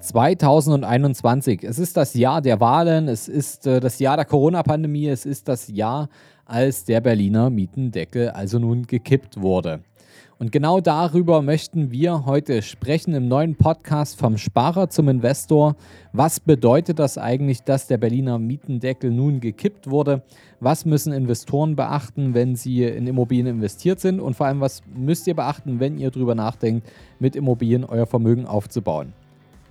2021. Es ist das Jahr der Wahlen, es ist äh, das Jahr der Corona-Pandemie, es ist das Jahr, als der Berliner Mietendeckel also nun gekippt wurde. Und genau darüber möchten wir heute sprechen im neuen Podcast vom Sparer zum Investor. Was bedeutet das eigentlich, dass der Berliner Mietendeckel nun gekippt wurde? Was müssen Investoren beachten, wenn sie in Immobilien investiert sind? Und vor allem, was müsst ihr beachten, wenn ihr darüber nachdenkt, mit Immobilien euer Vermögen aufzubauen?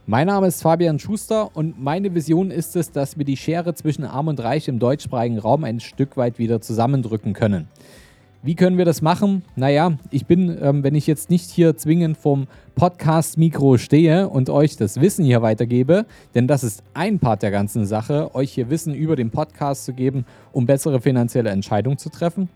Mein Name ist Fabian Schuster und meine Vision ist es, dass wir die Schere zwischen Arm und Reich im deutschsprachigen Raum ein Stück weit wieder zusammendrücken können. Wie können wir das machen? Naja, ich bin, ähm, wenn ich jetzt nicht hier zwingend vom Podcast-Mikro stehe und euch das Wissen hier weitergebe, denn das ist ein Part der ganzen Sache, euch hier Wissen über den Podcast zu geben, um bessere finanzielle Entscheidungen zu treffen,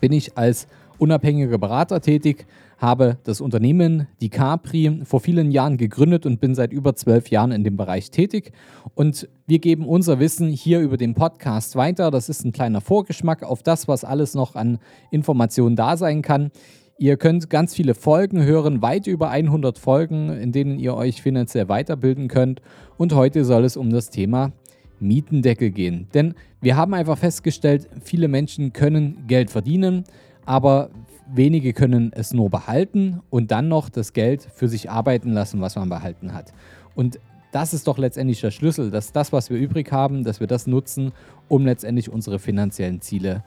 bin ich als unabhängiger Berater tätig, habe das Unternehmen, die Capri, vor vielen Jahren gegründet und bin seit über zwölf Jahren in dem Bereich tätig. Und wir geben unser Wissen hier über den Podcast weiter. Das ist ein kleiner Vorgeschmack auf das, was alles noch an Informationen da sein kann. Ihr könnt ganz viele Folgen hören, weit über 100 Folgen, in denen ihr euch finanziell weiterbilden könnt. Und heute soll es um das Thema Mietendeckel gehen. Denn wir haben einfach festgestellt, viele Menschen können Geld verdienen, aber wenige können es nur behalten und dann noch das Geld für sich arbeiten lassen, was man behalten hat. Und das ist doch letztendlich der Schlüssel, dass das, was wir übrig haben, dass wir das nutzen, um letztendlich unsere finanziellen Ziele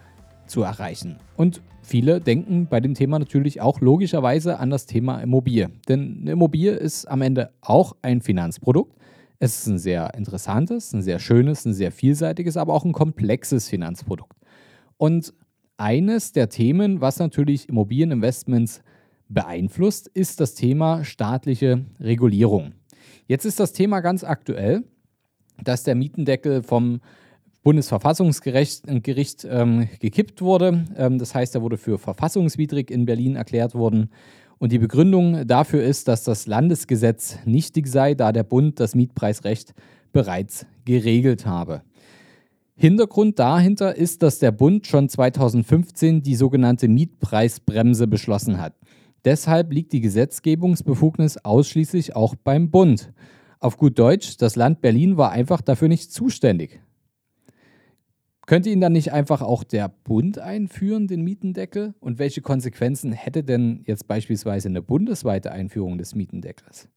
zu erreichen. Und viele denken bei dem Thema natürlich auch logischerweise an das Thema Immobilie. Denn eine Immobilie ist am Ende auch ein Finanzprodukt. Es ist ein sehr interessantes, ein sehr schönes, ein sehr vielseitiges, aber auch ein komplexes Finanzprodukt. Und eines der Themen, was natürlich Immobilieninvestments beeinflusst, ist das Thema staatliche Regulierung. Jetzt ist das Thema ganz aktuell, dass der Mietendeckel vom Bundesverfassungsgericht Gericht, ähm, gekippt wurde. Ähm, das heißt, er wurde für verfassungswidrig in Berlin erklärt worden. Und die Begründung dafür ist, dass das Landesgesetz nichtig sei, da der Bund das Mietpreisrecht bereits geregelt habe. Hintergrund dahinter ist, dass der Bund schon 2015 die sogenannte Mietpreisbremse beschlossen hat. Deshalb liegt die Gesetzgebungsbefugnis ausschließlich auch beim Bund. Auf gut Deutsch, das Land Berlin war einfach dafür nicht zuständig. Könnte ihn dann nicht einfach auch der Bund einführen, den Mietendeckel? Und welche Konsequenzen hätte denn jetzt beispielsweise eine bundesweite Einführung des Mietendeckels?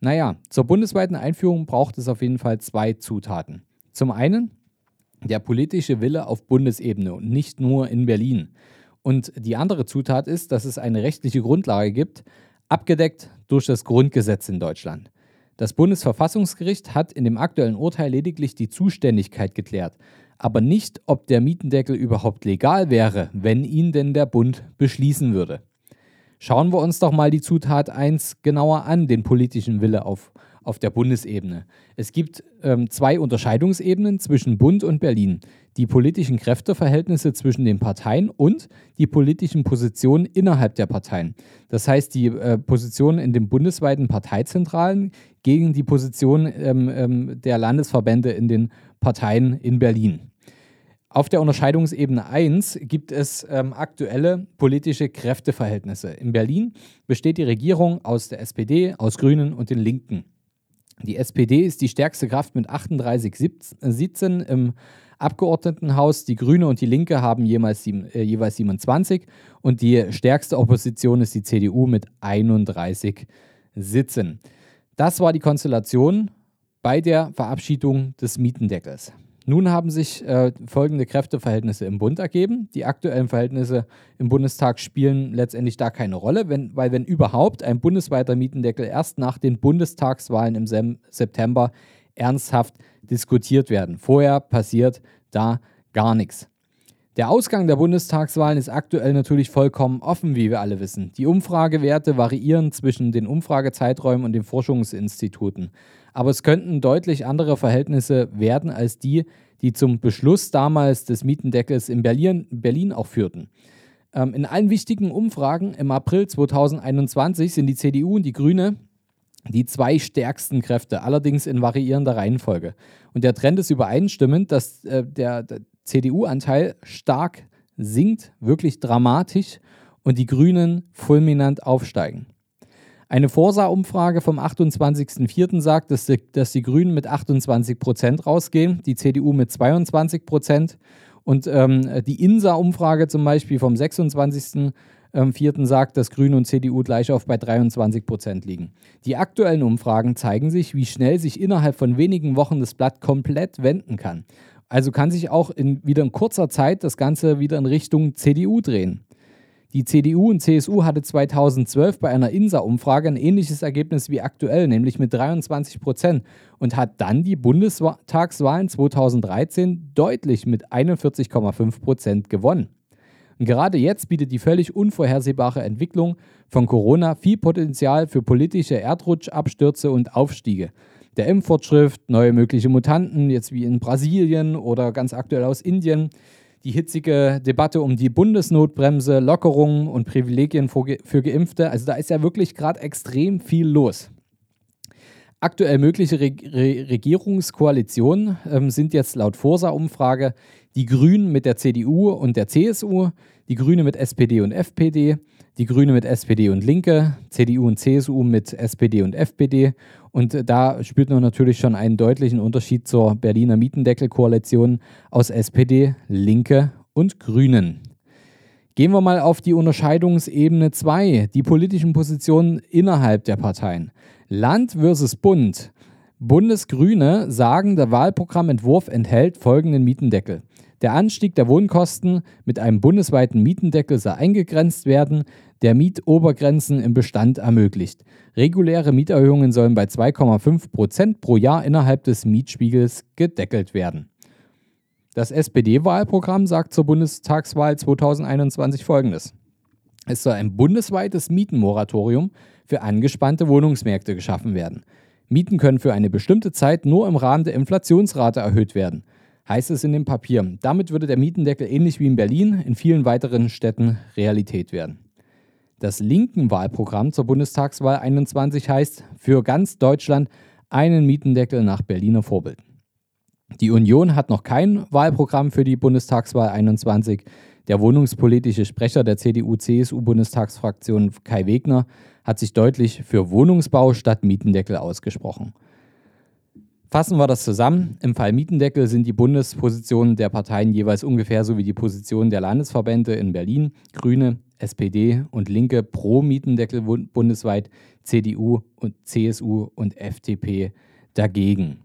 Naja, zur bundesweiten Einführung braucht es auf jeden Fall zwei Zutaten. Zum einen der politische Wille auf Bundesebene und nicht nur in Berlin. Und die andere Zutat ist, dass es eine rechtliche Grundlage gibt, abgedeckt durch das Grundgesetz in Deutschland. Das Bundesverfassungsgericht hat in dem aktuellen Urteil lediglich die Zuständigkeit geklärt, aber nicht, ob der Mietendeckel überhaupt legal wäre, wenn ihn denn der Bund beschließen würde. Schauen wir uns doch mal die Zutat 1 genauer an, den politischen Wille auf auf der Bundesebene. Es gibt ähm, zwei Unterscheidungsebenen zwischen Bund und Berlin. Die politischen Kräfteverhältnisse zwischen den Parteien und die politischen Positionen innerhalb der Parteien. Das heißt, die äh, Positionen in den bundesweiten Parteizentralen gegen die Position ähm, ähm, der Landesverbände in den Parteien in Berlin. Auf der Unterscheidungsebene 1 gibt es ähm, aktuelle politische Kräfteverhältnisse. In Berlin besteht die Regierung aus der SPD, aus Grünen und den Linken. Die SPD ist die stärkste Kraft mit 38 Sitzen im Abgeordnetenhaus. Die Grüne und die Linke haben jeweils, äh, jeweils 27 und die stärkste Opposition ist die CDU mit 31 Sitzen. Das war die Konstellation bei der Verabschiedung des Mietendeckels. Nun haben sich äh, folgende Kräfteverhältnisse im Bund ergeben. Die aktuellen Verhältnisse im Bundestag spielen letztendlich da keine Rolle, wenn, weil wenn überhaupt ein bundesweiter Mietendeckel erst nach den Bundestagswahlen im Sem September ernsthaft diskutiert werden. Vorher passiert da gar nichts. Der Ausgang der Bundestagswahlen ist aktuell natürlich vollkommen offen, wie wir alle wissen. Die Umfragewerte variieren zwischen den Umfragezeiträumen und den Forschungsinstituten. Aber es könnten deutlich andere Verhältnisse werden als die, die zum Beschluss damals des Mietendeckels in Berlin, Berlin auch führten. Ähm, in allen wichtigen Umfragen im April 2021 sind die CDU und die Grüne die zwei stärksten Kräfte, allerdings in variierender Reihenfolge. Und der Trend ist übereinstimmend, dass äh, der, der CDU-Anteil stark sinkt, wirklich dramatisch, und die Grünen fulminant aufsteigen. Eine Forsa-Umfrage vom 28.04. sagt, dass die, dass die Grünen mit 28 Prozent rausgehen, die CDU mit 22 Prozent. Und ähm, die INSA-Umfrage zum Beispiel vom 26 ähm, vierten sagt, dass Grüne und CDU gleich auf bei 23 Prozent liegen. Die aktuellen Umfragen zeigen sich, wie schnell sich innerhalb von wenigen Wochen das Blatt komplett wenden kann. Also kann sich auch in, wieder in kurzer Zeit das Ganze wieder in Richtung CDU drehen. Die CDU und CSU hatte 2012 bei einer INSA-Umfrage ein ähnliches Ergebnis wie aktuell, nämlich mit 23 Prozent und hat dann die Bundestagswahlen 2013 deutlich mit 41,5 Prozent gewonnen. Und gerade jetzt bietet die völlig unvorhersehbare Entwicklung von Corona viel Potenzial für politische Erdrutschabstürze und Aufstiege. Der Impffortschritt, neue mögliche Mutanten, jetzt wie in Brasilien oder ganz aktuell aus Indien, die hitzige Debatte um die Bundesnotbremse, Lockerungen und Privilegien für Geimpfte. Also da ist ja wirklich gerade extrem viel los. Aktuell mögliche Re Re Regierungskoalitionen ähm, sind jetzt laut Forsa-Umfrage die Grünen mit der CDU und der CSU, die Grüne mit SPD und FPD, die Grüne mit SPD und Linke, CDU und CSU mit SPD und FPD. Und da spürt man natürlich schon einen deutlichen Unterschied zur Berliner Mietendeckelkoalition aus SPD, Linke und Grünen. Gehen wir mal auf die Unterscheidungsebene 2, die politischen Positionen innerhalb der Parteien. Land versus Bund. Bundesgrüne sagen, der Wahlprogrammentwurf enthält folgenden Mietendeckel. Der Anstieg der Wohnkosten mit einem bundesweiten Mietendeckel soll eingegrenzt werden, der Mietobergrenzen im Bestand ermöglicht. Reguläre Mieterhöhungen sollen bei 2,5 Prozent pro Jahr innerhalb des Mietspiegels gedeckelt werden. Das SPD-Wahlprogramm sagt zur Bundestagswahl 2021 Folgendes. Es soll ein bundesweites Mietenmoratorium für angespannte Wohnungsmärkte geschaffen werden. Mieten können für eine bestimmte Zeit nur im Rahmen der Inflationsrate erhöht werden heißt es in dem Papier. Damit würde der Mietendeckel ähnlich wie in Berlin in vielen weiteren Städten Realität werden. Das linken Wahlprogramm zur Bundestagswahl 21 heißt für ganz Deutschland einen Mietendeckel nach Berliner Vorbild. Die Union hat noch kein Wahlprogramm für die Bundestagswahl 21. Der wohnungspolitische Sprecher der CDU-CSU-Bundestagsfraktion Kai Wegner hat sich deutlich für Wohnungsbau statt Mietendeckel ausgesprochen. Fassen wir das zusammen. Im Fall Mietendeckel sind die Bundespositionen der Parteien jeweils ungefähr so wie die Positionen der Landesverbände in Berlin, Grüne, SPD und Linke pro Mietendeckel bundesweit, CDU und CSU und FDP dagegen.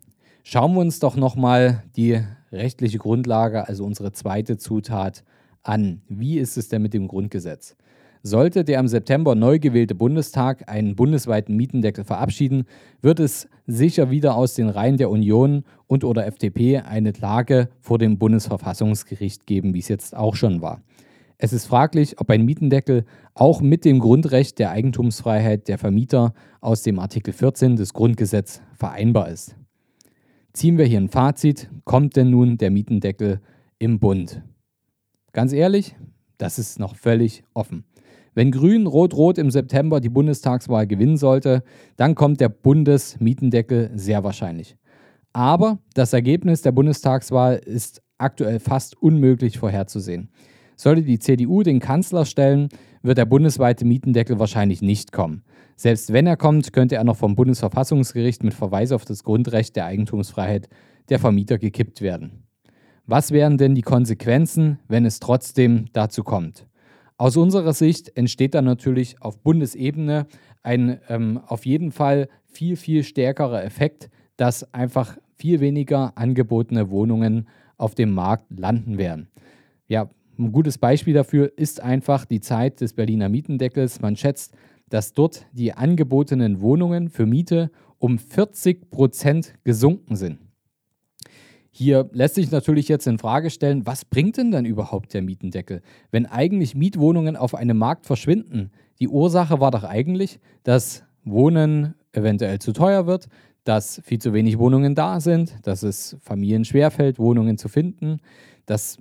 Schauen wir uns doch nochmal die rechtliche Grundlage, also unsere zweite Zutat, an. Wie ist es denn mit dem Grundgesetz? Sollte der im September neu gewählte Bundestag einen bundesweiten Mietendeckel verabschieden, wird es sicher wieder aus den Reihen der Union und oder FDP eine Klage vor dem Bundesverfassungsgericht geben, wie es jetzt auch schon war. Es ist fraglich, ob ein Mietendeckel auch mit dem Grundrecht der Eigentumsfreiheit der Vermieter aus dem Artikel 14 des Grundgesetzes vereinbar ist. Ziehen wir hier ein Fazit, kommt denn nun der Mietendeckel im Bund? Ganz ehrlich, das ist noch völlig offen. Wenn Grün Rot-Rot im September die Bundestagswahl gewinnen sollte, dann kommt der Bundesmietendeckel sehr wahrscheinlich. Aber das Ergebnis der Bundestagswahl ist aktuell fast unmöglich vorherzusehen. Sollte die CDU den Kanzler stellen, wird der bundesweite Mietendeckel wahrscheinlich nicht kommen. Selbst wenn er kommt, könnte er noch vom Bundesverfassungsgericht mit Verweis auf das Grundrecht der Eigentumsfreiheit der Vermieter gekippt werden. Was wären denn die Konsequenzen, wenn es trotzdem dazu kommt? Aus unserer Sicht entsteht dann natürlich auf Bundesebene ein ähm, auf jeden Fall viel, viel stärkerer Effekt, dass einfach viel weniger angebotene Wohnungen auf dem Markt landen werden. Ja, ein gutes Beispiel dafür ist einfach die Zeit des Berliner Mietendeckels. Man schätzt, dass dort die angebotenen Wohnungen für Miete um 40 Prozent gesunken sind. Hier lässt sich natürlich jetzt in Frage stellen, was bringt denn dann überhaupt der Mietendeckel, wenn eigentlich Mietwohnungen auf einem Markt verschwinden? Die Ursache war doch eigentlich, dass Wohnen eventuell zu teuer wird, dass viel zu wenig Wohnungen da sind, dass es Familien schwerfällt, Wohnungen zu finden. Das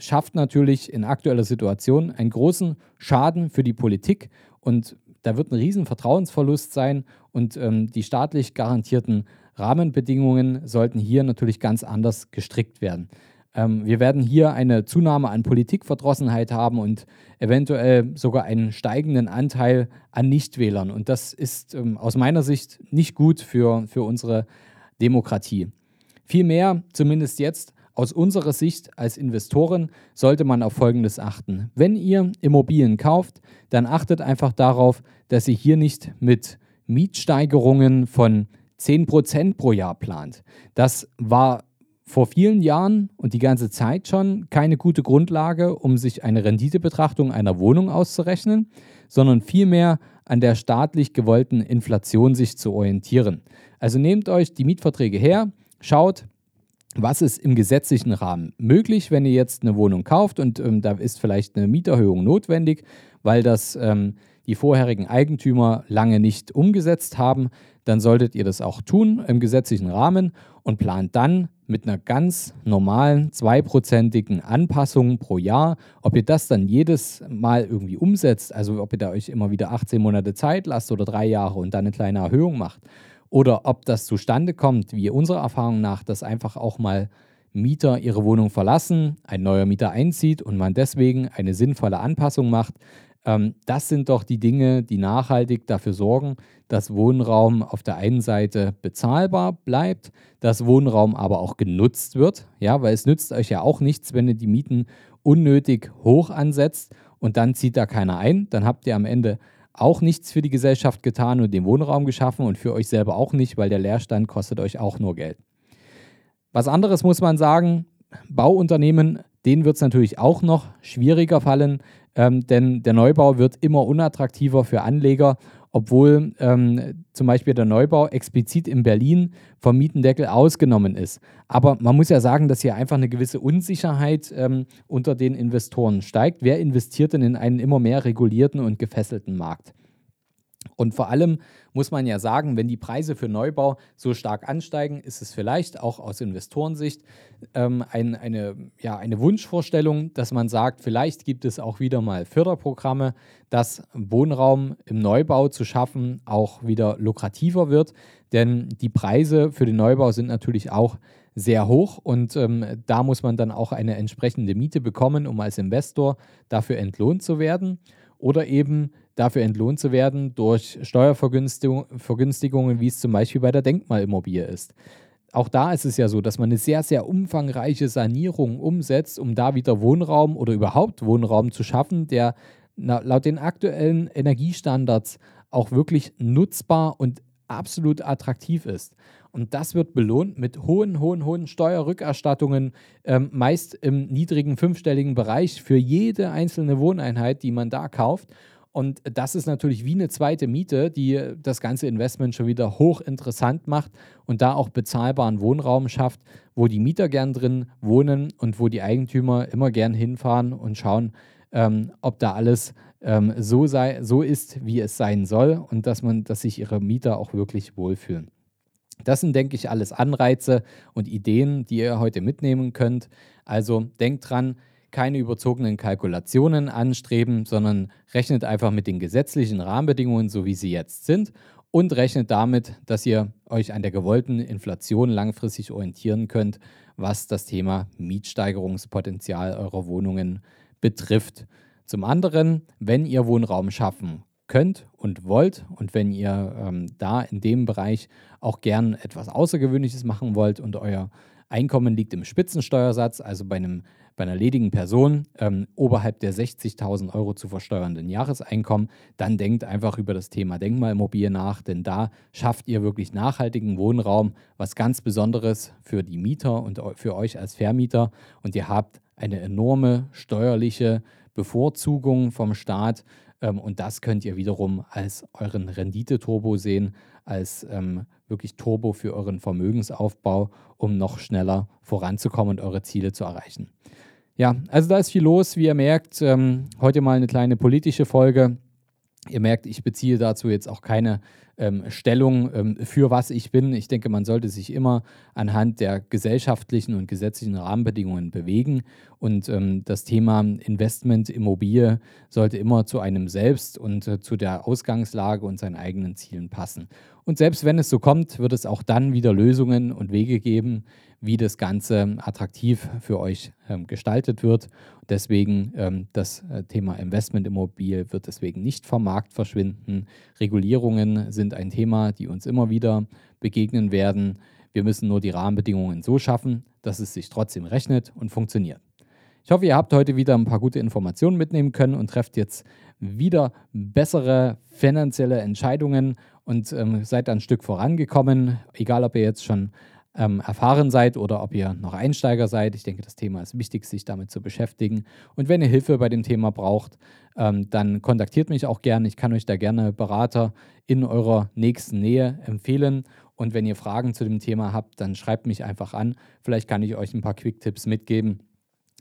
schafft natürlich in aktueller Situation einen großen Schaden für die Politik und da wird ein riesen Vertrauensverlust sein und ähm, die staatlich garantierten Rahmenbedingungen sollten hier natürlich ganz anders gestrickt werden. Ähm, wir werden hier eine Zunahme an Politikverdrossenheit haben und eventuell sogar einen steigenden Anteil an Nichtwählern. Und das ist ähm, aus meiner Sicht nicht gut für, für unsere Demokratie. Vielmehr, zumindest jetzt, aus unserer Sicht als Investoren sollte man auf Folgendes achten. Wenn ihr Immobilien kauft, dann achtet einfach darauf, dass ihr hier nicht mit Mietsteigerungen von 10% pro Jahr plant. Das war vor vielen Jahren und die ganze Zeit schon keine gute Grundlage, um sich eine Renditebetrachtung einer Wohnung auszurechnen, sondern vielmehr an der staatlich gewollten Inflation sich zu orientieren. Also nehmt euch die Mietverträge her, schaut, was ist im gesetzlichen Rahmen möglich, wenn ihr jetzt eine Wohnung kauft und ähm, da ist vielleicht eine Mieterhöhung notwendig, weil das ähm, die vorherigen Eigentümer lange nicht umgesetzt haben, dann solltet ihr das auch tun im gesetzlichen Rahmen und plant dann mit einer ganz normalen zweiprozentigen Anpassung pro Jahr. Ob ihr das dann jedes Mal irgendwie umsetzt, also ob ihr da euch immer wieder 18 Monate Zeit lasst oder drei Jahre und dann eine kleine Erhöhung macht, oder ob das zustande kommt, wie unserer Erfahrung nach, dass einfach auch mal Mieter ihre Wohnung verlassen, ein neuer Mieter einzieht und man deswegen eine sinnvolle Anpassung macht. Ähm, das sind doch die Dinge, die nachhaltig dafür sorgen, dass Wohnraum auf der einen Seite bezahlbar bleibt, dass Wohnraum aber auch genutzt wird. Ja, weil es nützt euch ja auch nichts, wenn ihr die Mieten unnötig hoch ansetzt und dann zieht da keiner ein. Dann habt ihr am Ende auch nichts für die Gesellschaft getan und den Wohnraum geschaffen und für euch selber auch nicht, weil der Leerstand kostet euch auch nur Geld. Was anderes muss man sagen, Bauunternehmen, denen wird es natürlich auch noch schwieriger fallen, ähm, denn der Neubau wird immer unattraktiver für Anleger obwohl ähm, zum Beispiel der Neubau explizit in Berlin vom Mietendeckel ausgenommen ist. Aber man muss ja sagen, dass hier einfach eine gewisse Unsicherheit ähm, unter den Investoren steigt. Wer investiert denn in einen immer mehr regulierten und gefesselten Markt? Und vor allem muss man ja sagen, wenn die Preise für Neubau so stark ansteigen, ist es vielleicht auch aus Investorensicht ähm, ein, eine, ja, eine Wunschvorstellung, dass man sagt, vielleicht gibt es auch wieder mal Förderprogramme, dass Wohnraum im Neubau zu schaffen auch wieder lukrativer wird. Denn die Preise für den Neubau sind natürlich auch sehr hoch und ähm, da muss man dann auch eine entsprechende Miete bekommen, um als Investor dafür entlohnt zu werden. Oder eben dafür entlohnt zu werden durch Steuervergünstigungen, wie es zum Beispiel bei der Denkmalimmobilie ist. Auch da ist es ja so, dass man eine sehr, sehr umfangreiche Sanierung umsetzt, um da wieder Wohnraum oder überhaupt Wohnraum zu schaffen, der laut den aktuellen Energiestandards auch wirklich nutzbar und absolut attraktiv ist. Und das wird belohnt mit hohen, hohen, hohen Steuerrückerstattungen, ähm, meist im niedrigen fünfstelligen Bereich für jede einzelne Wohneinheit, die man da kauft. Und das ist natürlich wie eine zweite Miete, die das ganze Investment schon wieder hochinteressant macht und da auch bezahlbaren Wohnraum schafft, wo die Mieter gern drin wohnen und wo die Eigentümer immer gern hinfahren und schauen, ähm, ob da alles ähm, so, sei, so ist, wie es sein soll und dass man, dass sich ihre Mieter auch wirklich wohlfühlen. Das sind, denke ich, alles Anreize und Ideen, die ihr heute mitnehmen könnt. Also denkt dran, keine überzogenen Kalkulationen anstreben, sondern rechnet einfach mit den gesetzlichen Rahmenbedingungen, so wie sie jetzt sind, und rechnet damit, dass ihr euch an der gewollten Inflation langfristig orientieren könnt, was das Thema Mietsteigerungspotenzial eurer Wohnungen betrifft. Zum anderen, wenn ihr Wohnraum schaffen könnt und wollt und wenn ihr ähm, da in dem Bereich auch gern etwas Außergewöhnliches machen wollt und euer Einkommen liegt im Spitzensteuersatz, also bei, einem, bei einer ledigen Person ähm, oberhalb der 60.000 Euro zu versteuernden Jahreseinkommen, dann denkt einfach über das Thema Denkmalimmobilie nach, denn da schafft ihr wirklich nachhaltigen Wohnraum, was ganz Besonderes für die Mieter und für euch als Vermieter und ihr habt eine enorme steuerliche Bevorzugung vom Staat ähm, und das könnt ihr wiederum als euren Rendite-Turbo sehen, als ähm, wirklich Turbo für euren Vermögensaufbau, um noch schneller voranzukommen und eure Ziele zu erreichen. Ja, also da ist viel los, wie ihr merkt. Ähm, heute mal eine kleine politische Folge. Ihr merkt, ich beziehe dazu jetzt auch keine ähm, Stellung, ähm, für was ich bin. Ich denke, man sollte sich immer anhand der gesellschaftlichen und gesetzlichen Rahmenbedingungen bewegen. Und ähm, das Thema Investment, Immobilie sollte immer zu einem selbst und äh, zu der Ausgangslage und seinen eigenen Zielen passen. Und selbst wenn es so kommt, wird es auch dann wieder Lösungen und Wege geben, wie das Ganze attraktiv für euch ähm, gestaltet wird. Deswegen ähm, das äh, Thema Investmentimmobil wird deswegen nicht vom Markt verschwinden. Regulierungen sind ein Thema, die uns immer wieder begegnen werden. Wir müssen nur die Rahmenbedingungen so schaffen, dass es sich trotzdem rechnet und funktioniert. Ich hoffe, ihr habt heute wieder ein paar gute Informationen mitnehmen können und trefft jetzt wieder bessere finanzielle Entscheidungen und ähm, seid ein Stück vorangekommen, egal ob ihr jetzt schon ähm, erfahren seid oder ob ihr noch Einsteiger seid. Ich denke, das Thema ist wichtig, sich damit zu beschäftigen. Und wenn ihr Hilfe bei dem Thema braucht, ähm, dann kontaktiert mich auch gerne. Ich kann euch da gerne Berater in eurer nächsten Nähe empfehlen. Und wenn ihr Fragen zu dem Thema habt, dann schreibt mich einfach an. Vielleicht kann ich euch ein paar Quick-Tipps mitgeben,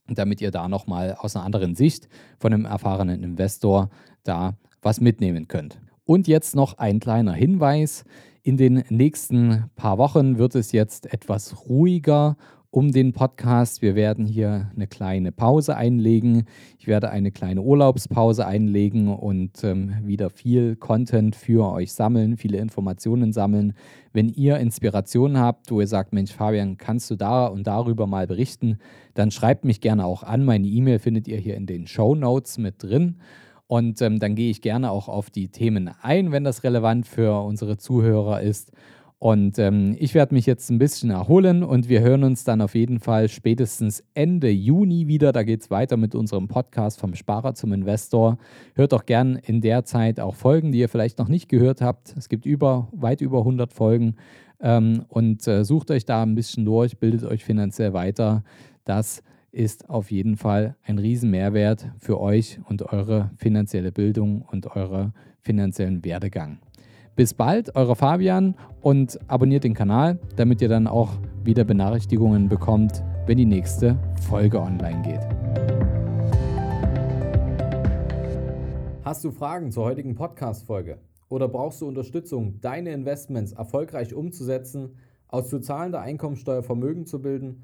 damit ihr da nochmal aus einer anderen Sicht von einem erfahrenen Investor da was mitnehmen könnt. Und jetzt noch ein kleiner Hinweis. In den nächsten paar Wochen wird es jetzt etwas ruhiger um den Podcast. Wir werden hier eine kleine Pause einlegen. Ich werde eine kleine Urlaubspause einlegen und ähm, wieder viel Content für euch sammeln, viele Informationen sammeln. Wenn ihr Inspirationen habt, wo ihr sagt, Mensch, Fabian, kannst du da und darüber mal berichten, dann schreibt mich gerne auch an. Meine E-Mail findet ihr hier in den Show Notes mit drin. Und ähm, dann gehe ich gerne auch auf die Themen ein, wenn das relevant für unsere Zuhörer ist. Und ähm, ich werde mich jetzt ein bisschen erholen und wir hören uns dann auf jeden Fall spätestens Ende Juni wieder. Da geht es weiter mit unserem Podcast vom Sparer zum Investor. Hört doch gern in der Zeit auch Folgen, die ihr vielleicht noch nicht gehört habt. Es gibt über, weit über 100 Folgen ähm, und äh, sucht euch da ein bisschen durch, bildet euch finanziell weiter. Das ist auf jeden Fall ein Riesenmehrwert für euch und eure finanzielle Bildung und euren finanziellen Werdegang. Bis bald, euer Fabian und abonniert den Kanal, damit ihr dann auch wieder Benachrichtigungen bekommt, wenn die nächste Folge online geht. Hast du Fragen zur heutigen Podcast-Folge? Oder brauchst du Unterstützung, deine Investments erfolgreich umzusetzen, aus zu zahlender Einkommensteuer Vermögen zu bilden